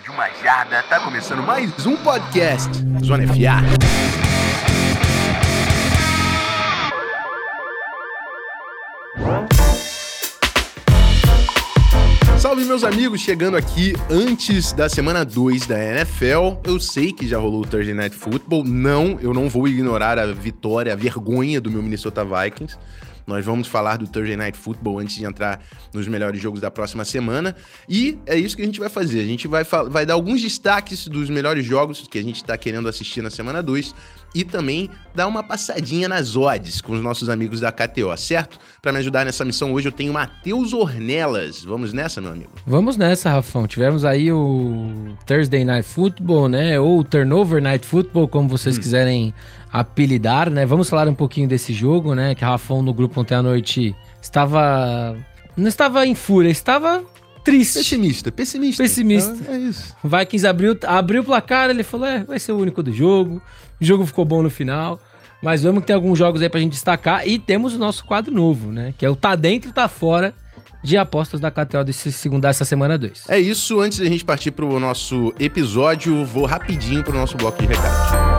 de uma jarda, tá começando mais um podcast Zona FA. Salve meus amigos, chegando aqui antes da semana 2 da NFL. Eu sei que já rolou o Thursday Night Football. Não, eu não vou ignorar a vitória, a vergonha do meu Minnesota Vikings. Nós vamos falar do Thursday Night Football antes de entrar nos melhores jogos da próxima semana. E é isso que a gente vai fazer. A gente vai, vai dar alguns destaques dos melhores jogos que a gente está querendo assistir na semana 2 e também dar uma passadinha nas odds com os nossos amigos da KTO, certo? Para me ajudar nessa missão hoje eu tenho Matheus Ornelas. Vamos nessa, meu amigo? Vamos nessa, Rafão. Tivemos aí o Thursday Night Football, né? Ou Turnover Night Football, como vocês hum. quiserem apelidar, né? Vamos falar um pouquinho desse jogo, né? Que Rafão no grupo ontem à noite estava. Não estava em fúria, estava triste. Pessimista, pessimista. Pessimista. É, é isso. O Vikings abriu, abriu o placar, ele falou: é, vai ser o único do jogo. O jogo ficou bom no final. Mas vamos ter alguns jogos aí pra gente destacar. E temos o nosso quadro novo, né? Que é o Tá Dentro, Tá Fora de apostas da KTO desse segunda, essa semana 2. É isso. Antes da gente partir pro nosso episódio, vou rapidinho pro nosso bloco de recados.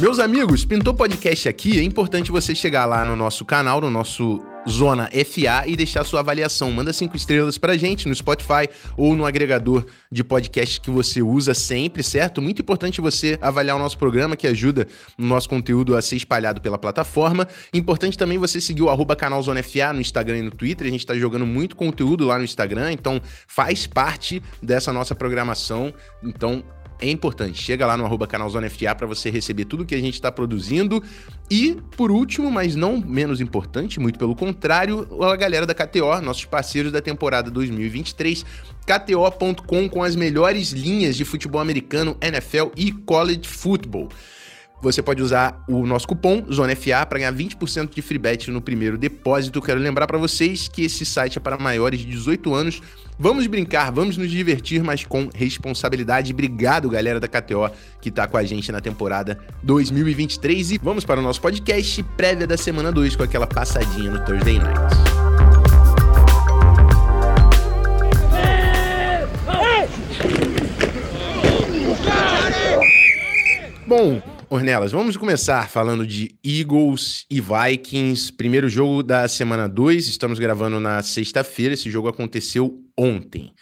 Meus amigos, pintou podcast aqui, é importante você chegar lá no nosso canal, no nosso Zona FA e deixar sua avaliação. Manda cinco estrelas pra gente no Spotify ou no agregador de podcast que você usa sempre, certo? Muito importante você avaliar o nosso programa, que ajuda o nosso conteúdo a ser espalhado pela plataforma. Importante também você seguir o arroba canal Zona FA no Instagram e no Twitter. A gente tá jogando muito conteúdo lá no Instagram, então faz parte dessa nossa programação. Então é importante. Chega lá no arroba canalzonefa para você receber tudo que a gente está produzindo. E, por último, mas não menos importante, muito pelo contrário, a galera da KTO, nossos parceiros da temporada 2023, KTO.com com as melhores linhas de futebol americano, NFL e college football. Você pode usar o nosso cupom ZONAFA para ganhar 20% de free bet no primeiro depósito. Quero lembrar para vocês que esse site é para maiores de 18 anos. Vamos brincar, vamos nos divertir, mas com responsabilidade. Obrigado, galera da KTO, que está com a gente na temporada 2023. E vamos para o nosso podcast prévia da semana 2 com aquela passadinha no Thursday Night. Bom, Ornelas, vamos começar falando de Eagles e Vikings. Primeiro jogo da semana 2, estamos gravando na sexta-feira, esse jogo aconteceu ontem.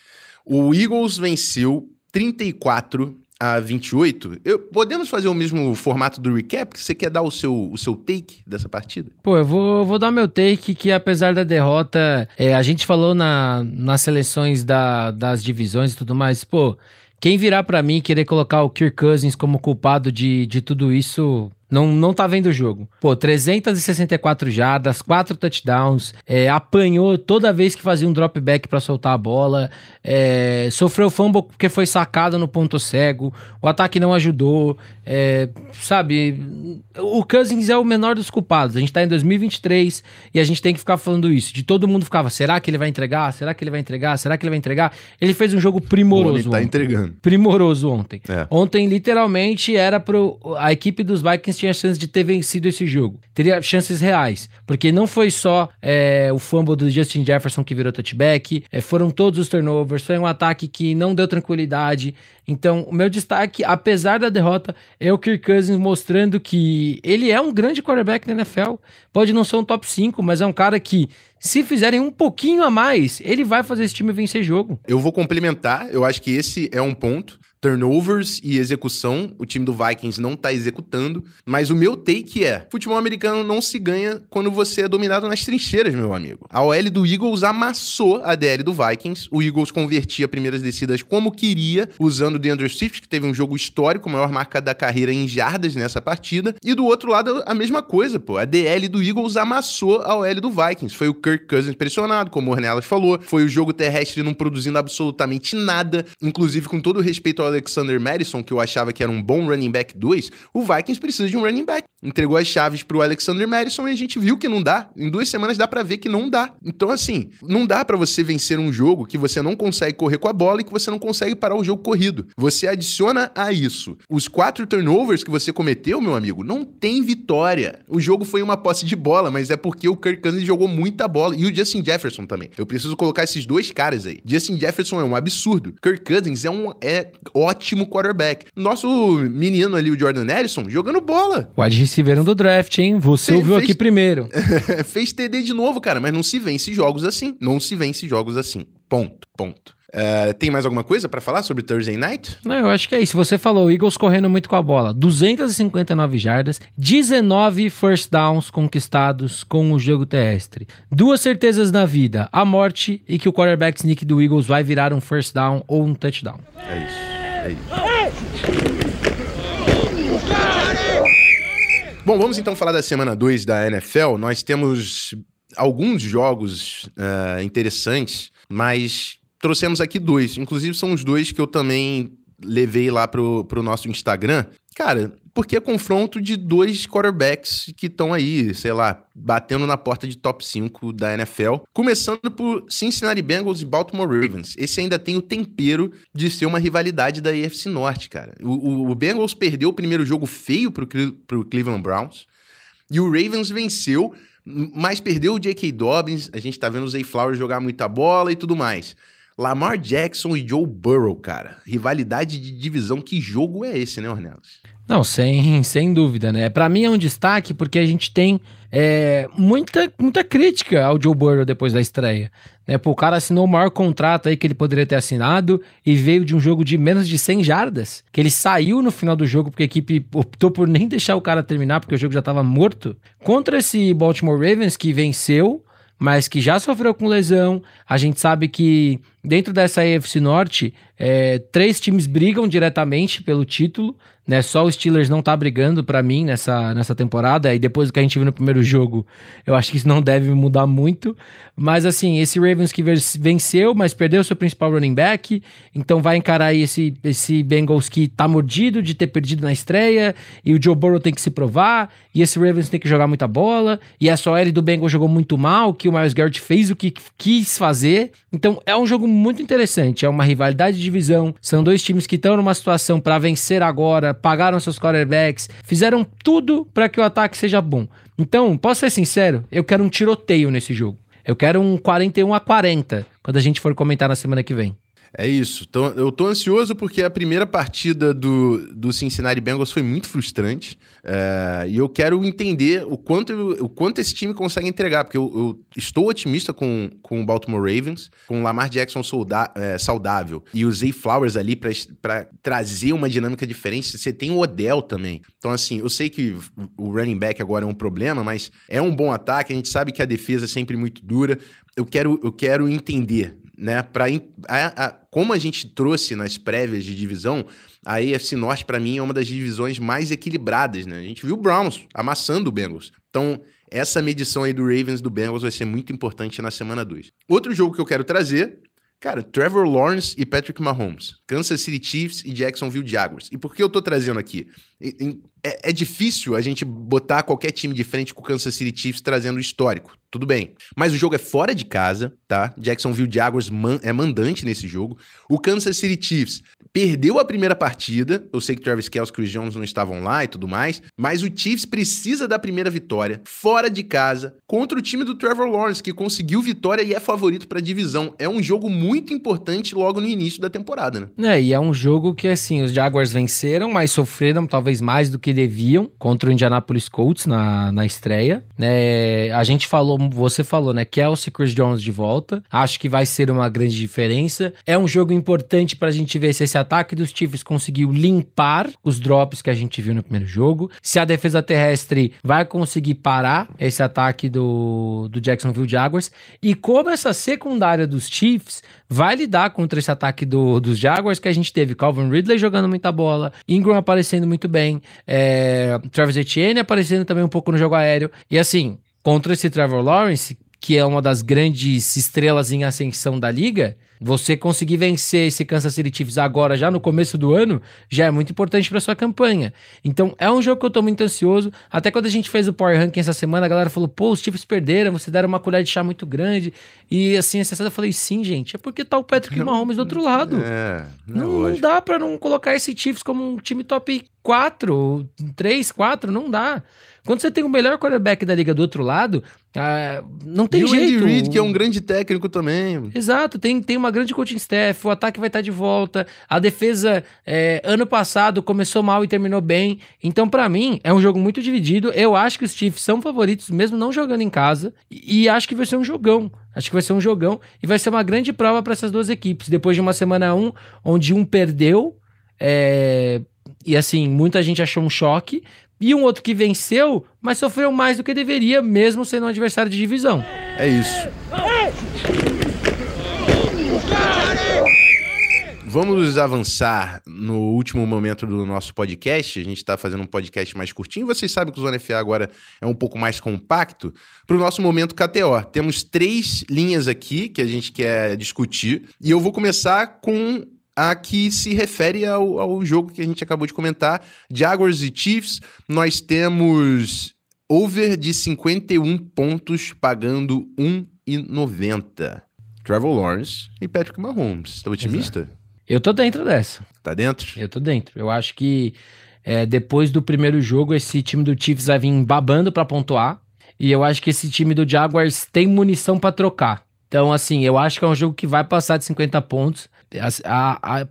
O Eagles venceu 34 a 28. Eu, podemos fazer o mesmo formato do recap? Você quer dar o seu, o seu take dessa partida? Pô, eu vou, vou dar meu take que apesar da derrota, é, a gente falou na, nas seleções da, das divisões e tudo mais, pô, quem virar para mim querer colocar o Kirk Cousins como culpado de, de tudo isso, não, não tá vendo o jogo. Pô, 364 jardas, 4 touchdowns, é, apanhou toda vez que fazia um drop back para soltar a bola, é, sofreu fumble porque foi sacado no ponto cego, o ataque não ajudou, é, sabe? O Cousins é o menor dos culpados. A gente tá em 2023 e a gente tem que ficar falando isso. De todo mundo ficava, será que ele vai entregar? Será que ele vai entregar? Será que ele vai entregar? Ele fez um jogo primoroso. Ele tá ontem. entregando. Primoroso ontem. É. Ontem, literalmente, era pro. A equipe dos Vikings tinha chance de ter vencido esse jogo. Teria chances reais. Porque não foi só é, o fumble do Justin Jefferson que virou touchback, é, foram todos os turnovers foi um ataque que não deu tranquilidade. Então, o meu destaque, apesar da derrota, é o Kirk Cousins mostrando que ele é um grande quarterback na NFL. Pode não ser um top 5, mas é um cara que, se fizerem um pouquinho a mais, ele vai fazer esse time vencer jogo. Eu vou complementar, eu acho que esse é um ponto turnovers e execução. O time do Vikings não tá executando. Mas o meu take é: futebol americano não se ganha quando você é dominado nas trincheiras, meu amigo. A OL do Eagles amassou a DL do Vikings. O Eagles convertia primeiras descidas como queria, usando o DeAndre Swift, que teve um jogo histórico, maior marca da carreira em jardas nessa partida. E do outro lado, a mesma coisa, pô. A DL do Eagles amassou a OL do Vikings. Foi o Kirk Cousins pressionado, como o Ornelas falou. Foi o jogo terrestre não produzindo absolutamente nada, inclusive com todo respeito ao Alexander Madison, que eu achava que era um bom running back 2, o Vikings precisa de um running back. Entregou as chaves pro Alexander Madison e a gente viu que não dá. Em duas semanas dá para ver que não dá. Então, assim, não dá para você vencer um jogo que você não consegue correr com a bola e que você não consegue parar o jogo corrido. Você adiciona a isso os quatro turnovers que você cometeu, meu amigo, não tem vitória. O jogo foi uma posse de bola, mas é porque o Kirk Cousins jogou muita bola. E o Justin Jefferson também. Eu preciso colocar esses dois caras aí. Justin Jefferson é um absurdo. Kirk Cousins é um é ótimo quarterback. Nosso menino ali, o Jordan Ellison, jogando bola. Wide receiver do draft, hein? Você ouviu fez... aqui primeiro. fez TD de novo, cara, mas não se vence jogos assim. Não se vence jogos assim. Ponto, ponto. Uh, tem mais alguma coisa para falar sobre Thursday Night? Não, eu acho que é isso. Você falou, Eagles correndo muito com a bola. 259 jardas, 19 first downs conquistados com o jogo terrestre. Duas certezas na vida: a morte e que o quarterback sneak do Eagles vai virar um first down ou um touchdown. É isso. Bom, vamos então falar da semana 2 da NFL. Nós temos alguns jogos uh, interessantes, mas trouxemos aqui dois. Inclusive, são os dois que eu também levei lá pro, pro nosso Instagram. Cara, porque é confronto de dois quarterbacks que estão aí, sei lá, batendo na porta de top 5 da NFL. Começando por Cincinnati Bengals e Baltimore Ravens. Esse ainda tem o tempero de ser uma rivalidade da AFC Norte, cara. O, o, o Bengals perdeu o primeiro jogo feio pro, pro Cleveland Browns. E o Ravens venceu, mas perdeu o J.K. Dobbins. A gente tá vendo o Zay Flowers jogar muita bola e tudo mais. Lamar Jackson e Joe Burrow, cara. Rivalidade de divisão. Que jogo é esse, né, Ornelas? Não, sem, sem dúvida, né? Para mim é um destaque porque a gente tem é, muita, muita crítica ao Joe Burrow depois da estreia. Né? Pô, o cara assinou o maior contrato aí que ele poderia ter assinado e veio de um jogo de menos de 100 jardas, que ele saiu no final do jogo porque a equipe optou por nem deixar o cara terminar porque o jogo já estava morto. Contra esse Baltimore Ravens que venceu, mas que já sofreu com lesão. A gente sabe que dentro dessa AFC Norte, é, três times brigam diretamente pelo título, né? Só o Steelers não tá brigando para mim nessa, nessa temporada. E depois do que a gente viu no primeiro jogo, eu acho que isso não deve mudar muito. Mas assim, esse Ravens que venceu, mas perdeu seu principal running back, então vai encarar esse, esse Bengals que tá mordido de ter perdido na estreia, e o Joe Burrow tem que se provar, e esse Ravens tem que jogar muita bola, e a OL do Bengals jogou muito mal, que o Miles Garrett fez o que quis fazer. Então é um jogo muito interessante, é uma rivalidade de divisão, são dois times que estão numa situação para vencer agora, pagaram seus quarterbacks, fizeram tudo para que o ataque seja bom. Então, posso ser sincero, eu quero um tiroteio nesse jogo. Eu quero um 41 a 40 quando a gente for comentar na semana que vem. É isso. Então, eu tô ansioso porque a primeira partida do, do Cincinnati Bengals foi muito frustrante. É, e eu quero entender o quanto, o quanto esse time consegue entregar, porque eu, eu estou otimista com, com o Baltimore Ravens, com o Lamar Jackson solda, é, saudável e Zay Flowers ali para trazer uma dinâmica diferente. Você tem o Odell também. Então, assim, eu sei que o running back agora é um problema, mas é um bom ataque. A gente sabe que a defesa é sempre muito dura. Eu quero, eu quero entender né? Para como a gente trouxe nas prévias de divisão, a AFC Norte para mim é uma das divisões mais equilibradas, né? A gente viu o Browns amassando o Bengals. Então, essa medição aí do Ravens do Bengals vai ser muito importante na semana 2. Outro jogo que eu quero trazer Cara, Trevor Lawrence e Patrick Mahomes, Kansas City Chiefs e Jacksonville Jaguars. E por que eu tô trazendo aqui? É, é, difícil a gente botar qualquer time de frente com o Kansas City Chiefs trazendo histórico. Tudo bem. Mas o jogo é fora de casa, tá? Jacksonville Jaguars man é mandante nesse jogo. O Kansas City Chiefs perdeu a primeira partida. Eu sei que Travis Kelce e Chris Jones não estavam lá e tudo mais. Mas o Chiefs precisa da primeira vitória fora de casa contra o time do Trevor Lawrence, que conseguiu vitória e é favorito para a divisão. É um jogo muito importante logo no início da temporada, né? É, e é um jogo que, assim, os Jaguars venceram, mas sofreram talvez mais do que deviam contra o Indianapolis Colts na, na estreia. Né? A gente falou você falou, né? Kelsey e Chris Jones de volta. Acho que vai ser uma grande diferença. É um jogo importante para a gente ver se esse ataque dos Chiefs conseguiu limpar os drops que a gente viu no primeiro jogo. Se a defesa terrestre vai conseguir parar esse ataque do, do Jacksonville Jaguars. E como essa secundária dos Chiefs vai lidar contra esse ataque do, dos Jaguars que a gente teve Calvin Ridley jogando muita bola, Ingram aparecendo muito bem, é, Travis Etienne aparecendo também um pouco no jogo aéreo. E assim, contra esse Trevor Lawrence, que é uma das grandes estrelas em ascensão da liga, você conseguir vencer esse Kansas City Chiefs agora, já no começo do ano, já é muito importante para sua campanha. Então, é um jogo que eu tô muito ansioso. Até quando a gente fez o Power Ranking essa semana, a galera falou: pô, os Chiefs perderam, você deram uma colher de chá muito grande. E assim, essa eu falei: sim, gente, é porque tá o Patrick Mahomes do outro lado. É, não, é não, não dá para não colocar esse Chiefs como um time top 4, 3, 4, não dá. Quando você tem o melhor quarterback da liga do outro lado, ah, não tem e jeito. o Andy Reid, que é um grande técnico também. Exato, tem, tem uma grande coaching staff, o ataque vai estar de volta, a defesa é, ano passado começou mal e terminou bem. Então, para mim, é um jogo muito dividido. Eu acho que os Chiefs são favoritos, mesmo não jogando em casa, e, e acho que vai ser um jogão. Acho que vai ser um jogão e vai ser uma grande prova para essas duas equipes. Depois de uma semana um, onde um perdeu, é, e assim, muita gente achou um choque, e um outro que venceu, mas sofreu mais do que deveria, mesmo sendo um adversário de divisão. É isso. Vamos avançar no último momento do nosso podcast. A gente está fazendo um podcast mais curtinho. Vocês sabem que o Zona FA agora é um pouco mais compacto. Para o nosso momento KTO. Temos três linhas aqui que a gente quer discutir. E eu vou começar com a que se refere ao, ao jogo que a gente acabou de comentar, Jaguars e Chiefs. Nós temos over de 51 pontos pagando 1,90. Trevor Lawrence e Patrick Mahomes. Tá otimista? Exato. Eu tô dentro dessa. Tá dentro? Eu tô dentro. Eu acho que é, depois do primeiro jogo, esse time do Chiefs vai vir babando para pontuar. E eu acho que esse time do Jaguars tem munição para trocar. Então, assim, eu acho que é um jogo que vai passar de 50 pontos.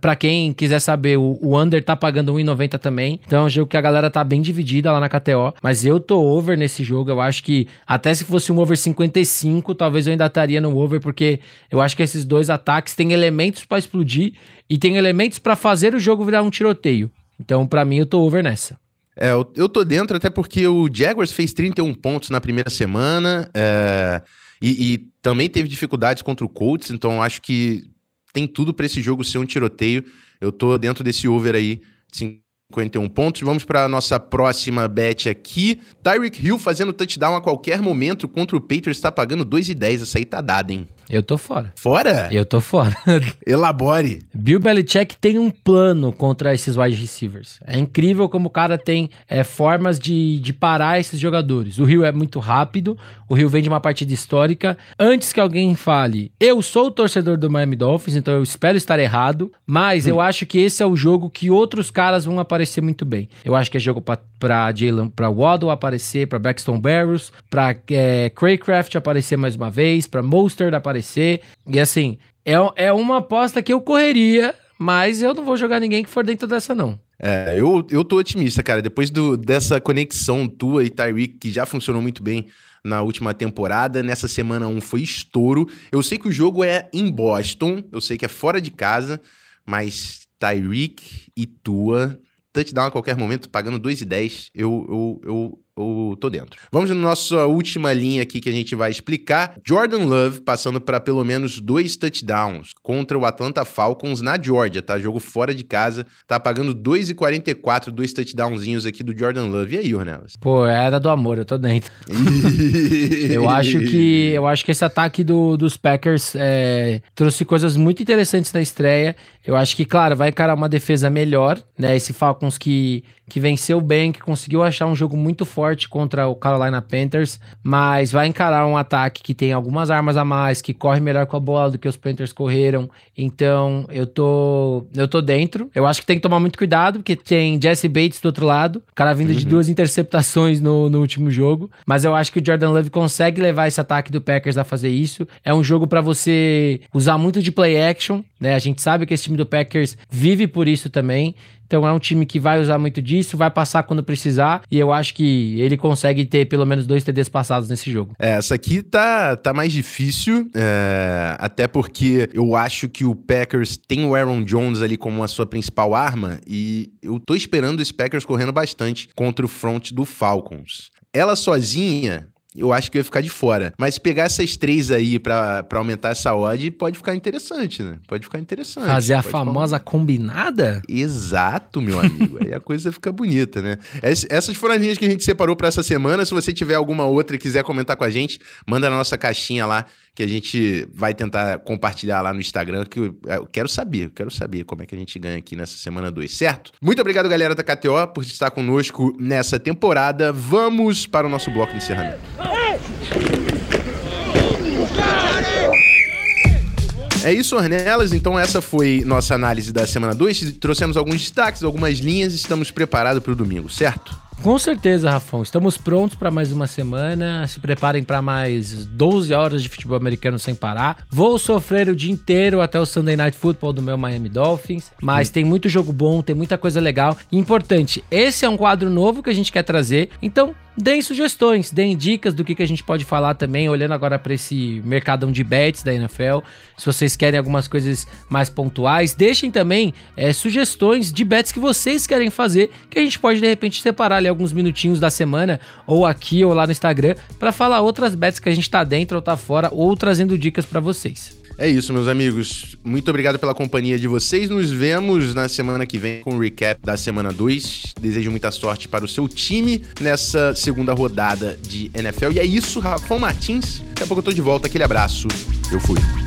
Para quem quiser saber, o, o Under tá pagando 1,90 também. Então é um jogo que a galera tá bem dividida lá na KTO. Mas eu tô over nesse jogo. Eu acho que até se fosse um over 55, talvez eu ainda estaria no over, porque eu acho que esses dois ataques têm elementos para explodir e tem elementos para fazer o jogo virar um tiroteio. Então, para mim, eu tô over nessa. É, eu, eu tô dentro até porque o Jaguars fez 31 pontos na primeira semana. É, e, e também teve dificuldades contra o Colts, então acho que tem tudo para esse jogo ser um tiroteio. Eu tô dentro desse over aí, 51 pontos. Vamos para nossa próxima bet aqui. Tyreek Hill fazendo touchdown a qualquer momento contra o Patriots está pagando 2,10. Essa aí tá dada, hein? Eu tô fora. Fora? Eu tô fora. Elabore. Bill Belichick tem um plano contra esses wide receivers. É incrível como o cara tem é, formas de, de parar esses jogadores. O Rio é muito rápido, o Rio vem de uma partida histórica. Antes que alguém fale, eu sou o torcedor do Miami Dolphins, então eu espero estar errado, mas hum. eu acho que esse é o jogo que outros caras vão aparecer muito bem. Eu acho que é jogo para Jalen, para Waddle aparecer, para Braxton Barrows, para é, Craycraft aparecer mais uma vez, para Mostert aparecer aparecer. E assim, é, é uma aposta que eu correria, mas eu não vou jogar ninguém que for dentro dessa, não. É, eu, eu tô otimista, cara. Depois do, dessa conexão tua e Tyreek, que já funcionou muito bem na última temporada, nessa semana um foi estouro. Eu sei que o jogo é em Boston, eu sei que é fora de casa, mas Tyreek e tua touchdown a qualquer momento, pagando 2,10, eu, eu, eu eu tô dentro. Vamos na nossa última linha aqui que a gente vai explicar. Jordan Love passando para pelo menos dois touchdowns contra o Atlanta Falcons na Georgia, tá? Jogo fora de casa, tá pagando 2,44, dois touchdownzinhos aqui do Jordan Love. E aí, Ornelas? Pô, é era do amor, eu tô dentro. eu acho que eu acho que esse ataque do, dos Packers é, trouxe coisas muito interessantes na estreia. Eu acho que, claro, vai encarar uma defesa melhor, né? Esse Falcons que que venceu bem, que conseguiu achar um jogo muito forte contra o Carolina Panthers, mas vai encarar um ataque que tem algumas armas a mais, que corre melhor com a bola do que os Panthers correram. Então, eu tô eu tô dentro. Eu acho que tem que tomar muito cuidado, porque tem Jesse Bates do outro lado, cara vindo uhum. de duas interceptações no, no último jogo, mas eu acho que o Jordan Love consegue levar esse ataque do Packers a fazer isso. É um jogo para você usar muito de play action, né? A gente sabe que esse time do Packers vive por isso também. Então é um time que vai usar muito disso, vai passar quando precisar, e eu acho que ele consegue ter pelo menos dois TDs passados nesse jogo. É, essa aqui tá, tá mais difícil, é, até porque eu acho que o Packers tem o Aaron Jones ali como a sua principal arma, e eu tô esperando os Packers correndo bastante contra o front do Falcons. Ela sozinha, eu acho que eu ia ficar de fora. Mas pegar essas três aí pra, pra aumentar essa odd pode ficar interessante, né? Pode ficar interessante. Fazer a famosa ficar... combinada? Exato, meu amigo. aí a coisa fica bonita, né? Essas foram as linhas que a gente separou para essa semana. Se você tiver alguma outra e quiser comentar com a gente, manda na nossa caixinha lá que a gente vai tentar compartilhar lá no Instagram, que eu, eu quero saber, eu quero saber como é que a gente ganha aqui nessa semana 2, certo? Muito obrigado, galera da KTO, por estar conosco nessa temporada. Vamos para o nosso bloco de encerramento. É isso, Ornelas. Então, essa foi nossa análise da semana 2. Trouxemos alguns destaques, algumas linhas. Estamos preparados para o domingo, certo? Com certeza, Rafão. Estamos prontos para mais uma semana. Se preparem para mais 12 horas de futebol americano sem parar. Vou sofrer o dia inteiro até o Sunday Night Football do meu Miami Dolphins. Mas hum. tem muito jogo bom, tem muita coisa legal. Importante, esse é um quadro novo que a gente quer trazer. Então, deem sugestões, deem dicas do que, que a gente pode falar também, olhando agora para esse mercadão de bets da NFL. Se vocês querem algumas coisas mais pontuais, deixem também é, sugestões de bets que vocês querem fazer, que a gente pode de repente separar ali alguns minutinhos da semana, ou aqui ou lá no Instagram, para falar outras bets que a gente tá dentro ou tá fora, ou trazendo dicas para vocês. É isso, meus amigos. Muito obrigado pela companhia de vocês. Nos vemos na semana que vem com o recap da semana 2. Desejo muita sorte para o seu time nessa segunda rodada de NFL. E é isso, Rafão Martins. Daqui a pouco eu tô de volta. Aquele abraço. Eu fui.